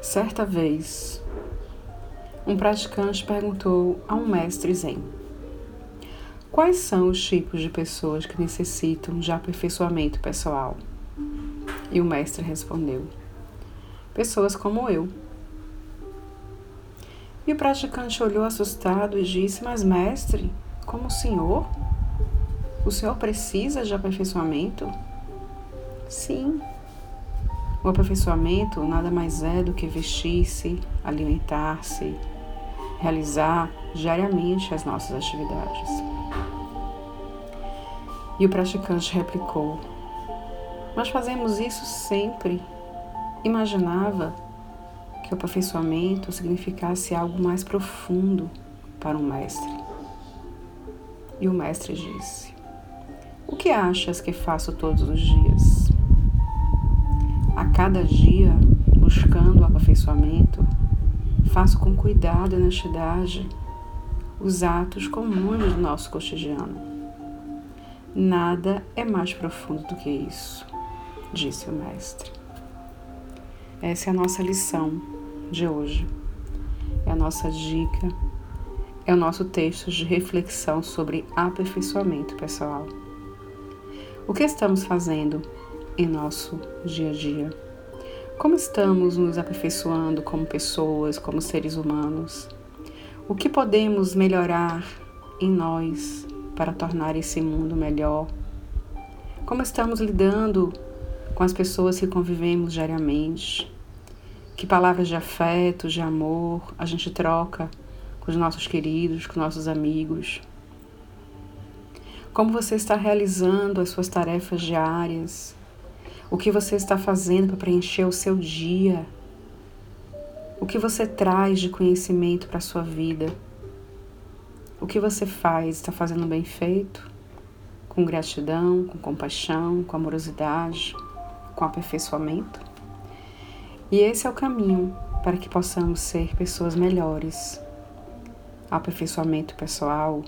Certa vez, um praticante perguntou a um mestre Zen: Quais são os tipos de pessoas que necessitam de aperfeiçoamento pessoal? E o mestre respondeu: Pessoas como eu. E o praticante olhou assustado e disse: Mas, mestre, como o senhor? O senhor precisa de aperfeiçoamento? Sim, o aperfeiçoamento nada mais é do que vestir-se, alimentar-se, realizar diariamente as nossas atividades. E o praticante replicou: Mas fazemos isso sempre. Imaginava que o aperfeiçoamento significasse algo mais profundo para um mestre. E o mestre disse: O que achas que faço todos os dias? Cada dia, buscando o aperfeiçoamento, faço com cuidado e honestidade os atos comuns do nosso cotidiano. Nada é mais profundo do que isso, disse o Mestre. Essa é a nossa lição de hoje, é a nossa dica, é o nosso texto de reflexão sobre aperfeiçoamento pessoal. O que estamos fazendo em nosso dia a dia? Como estamos nos aperfeiçoando como pessoas, como seres humanos? O que podemos melhorar em nós para tornar esse mundo melhor? Como estamos lidando com as pessoas que convivemos diariamente? Que palavras de afeto, de amor a gente troca com os nossos queridos, com nossos amigos? Como você está realizando as suas tarefas diárias? O que você está fazendo para preencher o seu dia? O que você traz de conhecimento para a sua vida? O que você faz está fazendo bem feito? Com gratidão, com compaixão, com amorosidade, com aperfeiçoamento? E esse é o caminho para que possamos ser pessoas melhores. Aperfeiçoamento pessoal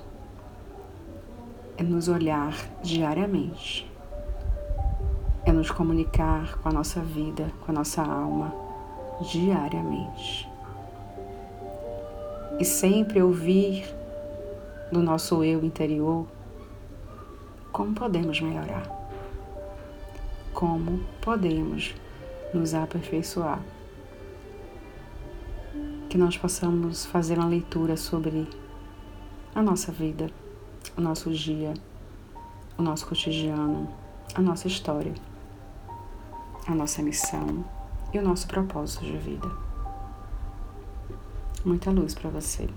é nos olhar diariamente é nos comunicar com a nossa vida, com a nossa alma, diariamente. E sempre ouvir do nosso eu interior como podemos melhorar, como podemos nos aperfeiçoar. Que nós possamos fazer uma leitura sobre a nossa vida, o nosso dia, o nosso cotidiano, a nossa história a nossa missão e o nosso propósito de vida. Muita luz para você.